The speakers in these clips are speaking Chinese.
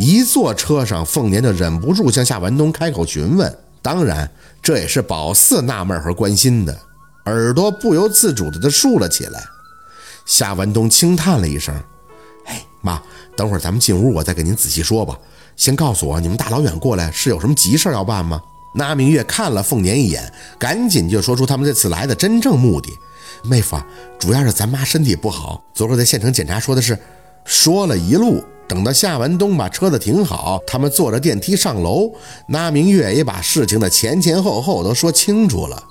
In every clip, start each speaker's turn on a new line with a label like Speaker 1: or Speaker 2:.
Speaker 1: 一坐车上，凤年就忍不住向夏文东开口询问。当然，这也是宝四纳闷和关心的，耳朵不由自主的就竖了起来。夏文东轻叹了一声：“哎，妈，等会儿咱们进屋，我再给您仔细说吧。先告诉我，你们大老远过来是有什么急事要办吗？”那明月看了凤年一眼，赶紧就说出他们这次来的真正目的：“妹夫，主要是咱妈身体不好，昨儿在县城检查说的是。”说了一路。等到夏文东把车子停好，他们坐着电梯上楼，那明月也把事情的前前后后都说清楚了。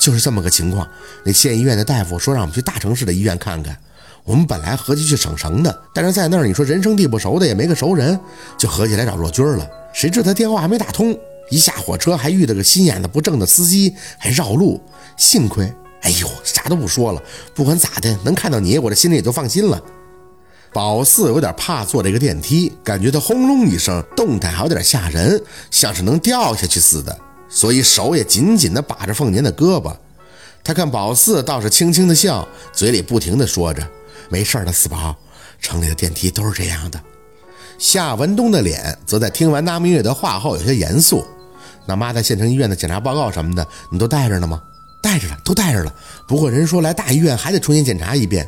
Speaker 1: 就是这么个情况。那县医院的大夫说让我们去大城市的医院看看。我们本来合计去省城的，但是在那儿你说人生地不熟的，也没个熟人，就合计来找若军了。谁知他电话还没打通，一下火车还遇到个心眼子不正的司机，还绕路。幸亏，哎呦，啥都不说了。不管咋的，能看到你，我这心里也就放心了。宝四有点怕坐这个电梯，感觉它轰隆一声，动态还有点吓人，像是能掉下去似的，所以手也紧紧地把着凤年的胳膊。他看宝四倒是轻轻的笑，嘴里不停地说着：“没事的，四宝，城里的电梯都是这样的。”夏文东的脸则在听完那明月的话后有些严肃：“那妈在县城医院的检查报告什么的，你都带着呢吗？”“带着了，都带着了。不过人说来大医院还得重新检查一遍。”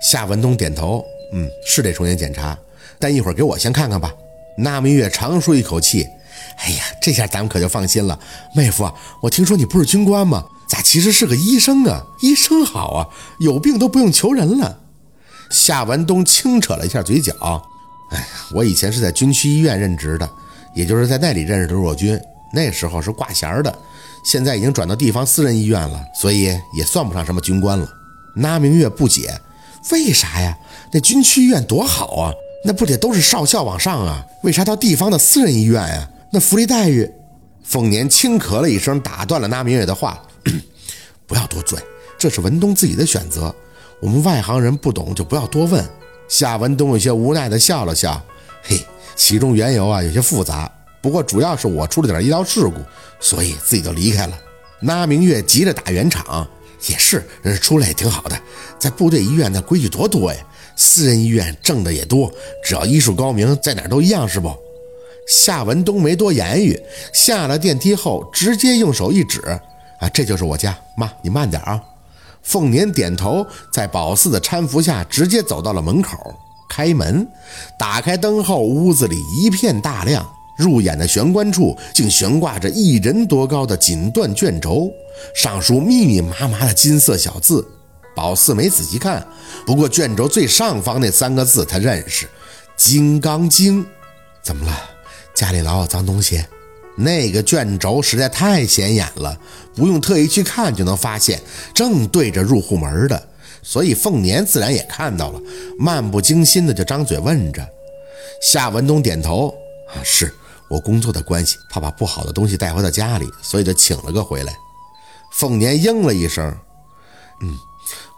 Speaker 1: 夏文东点头。嗯，是得重新检查，但一会儿给我先看看吧。那明月长舒一口气，哎呀，这下咱们可就放心了。妹夫，我听说你不是军官吗？咋其实是个医生啊？医生好啊，有病都不用求人了。夏文东轻扯了一下嘴角，哎呀，我以前是在军区医院任职的，也就是在那里认识的若军，那时候是挂衔的，现在已经转到地方私人医院了，所以也算不上什么军官了。那明月不解，为啥呀？那军区医院多好啊，那不得都是少校往上啊？为啥到地方的私人医院呀？那福利待遇……凤年轻咳了一声，打断了那明月的话：“ 不要多嘴，这是文东自己的选择，我们外行人不懂就不要多问。”夏文东有些无奈地笑了笑：“嘿，其中缘由啊有些复杂，不过主要是我出了点医疗事故，所以自己就离开了。”那明月急着打圆场：“也是，出来也挺好的，在部队医院那规矩多多呀。”私人医院挣的也多，只要医术高明，在哪儿都一样，是不？夏文东没多言语，下了电梯后直接用手一指：“啊，这就是我家。妈，你慢点啊。”凤年点头，在宝四的搀扶下，直接走到了门口。开门，打开灯后，屋子里一片大亮，入眼的玄关处竟悬挂着一人多高的锦缎卷轴，上书密密麻麻的金色小字。宝四没仔细看，不过卷轴最上方那三个字他认识，《金刚经》。怎么了？家里老有脏东西？那个卷轴实在太显眼了，不用特意去看就能发现，正对着入户门的。所以凤年自然也看到了，漫不经心的就张嘴问着。夏文东点头：“啊，是我工作的关系，怕把不好的东西带回到家里，所以就请了个回来。”凤年应了一声：“嗯。”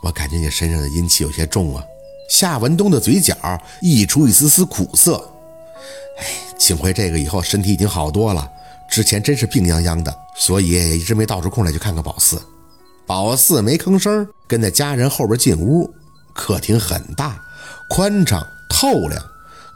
Speaker 1: 我感觉你身上的阴气有些重啊。夏文东的嘴角溢出一丝丝苦涩。哎，请回这个以后身体已经好多了，之前真是病殃殃的，所以也一直没倒出空来去看看宝四。宝四没吭声，跟在家人后边进屋。客厅很大，宽敞透亮，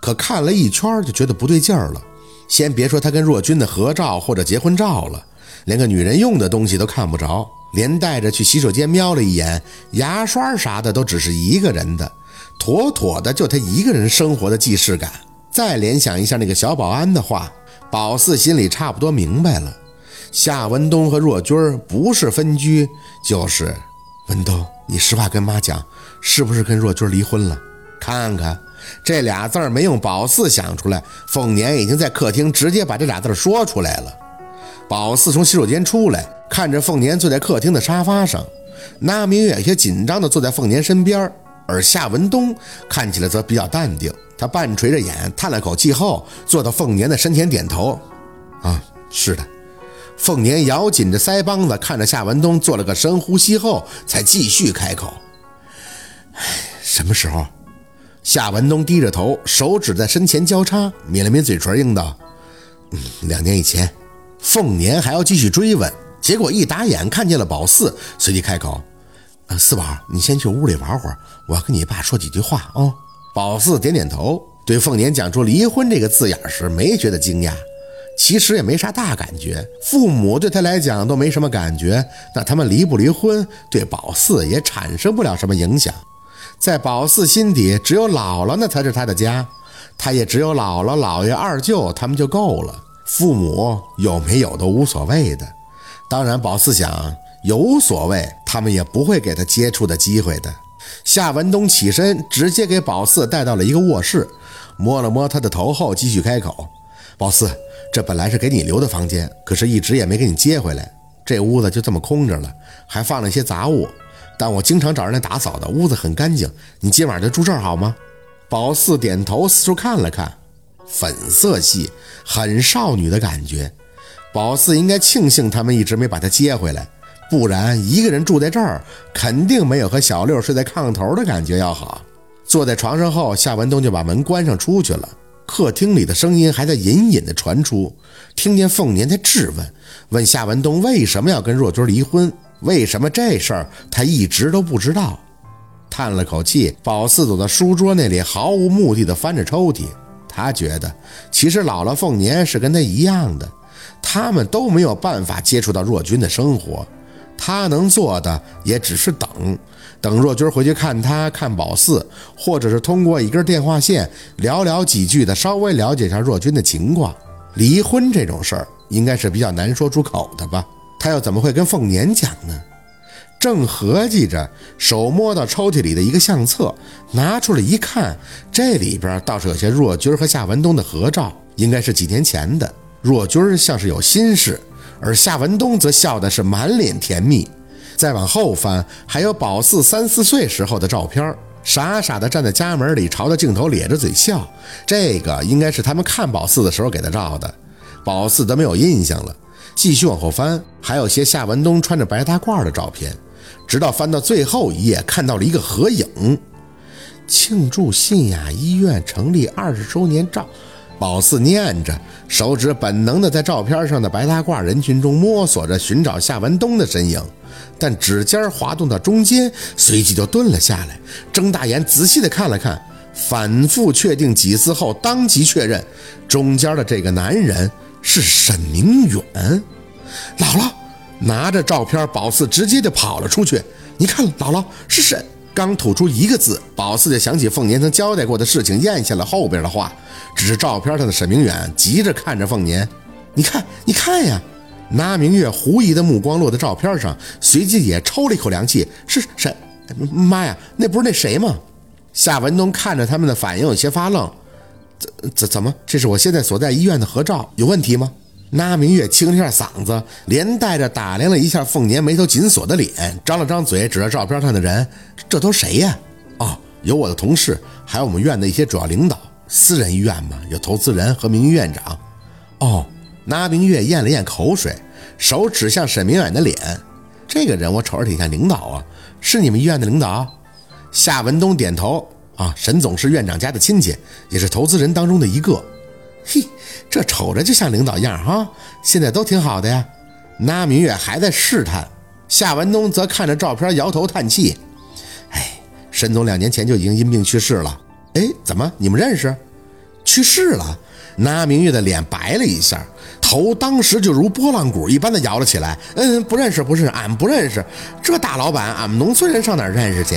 Speaker 1: 可看了一圈就觉得不对劲儿了。先别说他跟若君的合照或者结婚照了，连个女人用的东西都看不着。连带着去洗手间瞄了一眼，牙刷啥的都只是一个人的，妥妥的就他一个人生活的既视感。再联想一下那个小保安的话，宝四心里差不多明白了。夏文东和若君不是分居，就是文东，你实话跟妈讲，是不是跟若君离婚了？看看这俩字儿没用宝四想出来，凤年已经在客厅直接把这俩字说出来了。宝四从洗手间出来。看着凤年坐在客厅的沙发上，那明月有些紧张地坐在凤年身边，而夏文东看起来则比较淡定。他半垂着眼，叹了口气后，坐到凤年的身前点头：“啊，是的。”凤年咬紧着腮帮子，看着夏文东，做了个深呼吸后，才继续开口：“哎，什么时候？”夏文东低着头，手指在身前交叉，抿了抿嘴唇，应道：“嗯，两年以前。”凤年还要继续追问。结果一打眼看见了宝四，随即开口：“呃，四宝，你先去屋里玩会儿，我要跟你爸说几句话啊。”宝四点点头，对凤年讲出离婚这个字眼时，没觉得惊讶，其实也没啥大感觉。父母对他来讲都没什么感觉，那他们离不离婚，对宝四也产生不了什么影响。在宝四心底，只有姥姥那才是他的家，他也只有姥姥、姥爷、二舅他们就够了。父母有没有都无所谓的。当然，宝四想有所谓，他们也不会给他接触的机会的。夏文东起身，直接给宝四带到了一个卧室，摸了摸他的头后，继续开口：“宝四，这本来是给你留的房间，可是一直也没给你接回来，这屋子就这么空着了，还放了一些杂物。”但我经常找人来打扫的，屋子很干净。你今晚就住这儿好吗？宝四点头，四处看了看，粉色系，很少女的感觉。宝四应该庆幸他们一直没把她接回来，不然一个人住在这儿，肯定没有和小六睡在炕头的感觉要好。坐在床上后，夏文东就把门关上出去了。客厅里的声音还在隐隐的传出，听见凤年在质问，问夏文东为什么要跟若君离婚。为什么这事儿他一直都不知道？叹了口气，宝四走到书桌那里，毫无目的的翻着抽屉。他觉得，其实姥姥凤年是跟他一样的，他们都没有办法接触到若君的生活，他能做的也只是等，等若君回去看他，看宝四，或者是通过一根电话线聊聊几句的，稍微了解一下若君的情况。离婚这种事儿，应该是比较难说出口的吧。他又怎么会跟凤年讲呢？正合计着，手摸到抽屉里的一个相册，拿出来一看，这里边倒是有些若君和夏文东的合照，应该是几年前的。若君像是有心事，而夏文东则笑的是满脸甜蜜。再往后翻，还有宝四三四岁时候的照片，傻傻的站在家门里，朝着镜头咧着嘴笑。这个应该是他们看宝四的时候给他照的，宝四都没有印象了。继续往后翻，还有些夏文东穿着白大褂的照片，直到翻到最后一页，看到了一个合影，庆祝信雅医院成立二十周年照。宝四念着，手指本能的在照片上的白大褂人群中摸索着寻找夏文东的身影，但指尖滑动到中间，随即就顿了下来，睁大眼仔细的看了看，反复确定几次后，当即确认，中间的这个男人。是沈明远，姥姥拿着照片，宝四直接就跑了出去。你看，姥姥是沈。刚吐出一个字，宝四就想起凤年曾交代过的事情，咽下了后边的话。只是照片上的沈明远急着看着凤年，你看，你看呀！拿明月狐疑的目光落在照片上，随即也抽了一口凉气。是沈，妈呀，那不是那谁吗？夏文东看着他们的反应，有些发愣。怎怎么？这是我现在所在医院的合照，有问题吗？那明月清了一下嗓子，连带着打量了一下凤年眉头紧锁的脸，张了张嘴，指着照片上的人：“这都谁呀？”“哦，有我的同事，还有我们院的一些主要领导。私人医院嘛，有投资人和名誉院长。”“哦。”那明月咽了咽口水，手指向沈明远的脸：“这个人我瞅着挺像领导啊，是你们医院的领导？”夏文东点头。啊，沈总是院长家的亲戚，也是投资人当中的一个。嘿，这瞅着就像领导样哈。现在都挺好的呀。那明月还在试探，夏文东则看着照片摇头叹气。哎，沈总两年前就已经因病去世了。哎，怎么你们认识？去世了？那明月的脸白了一下，头当时就如拨浪鼓一般的摇了起来。嗯，不认识，不是，俺不认识。这大老板，俺们农村人上哪认识去？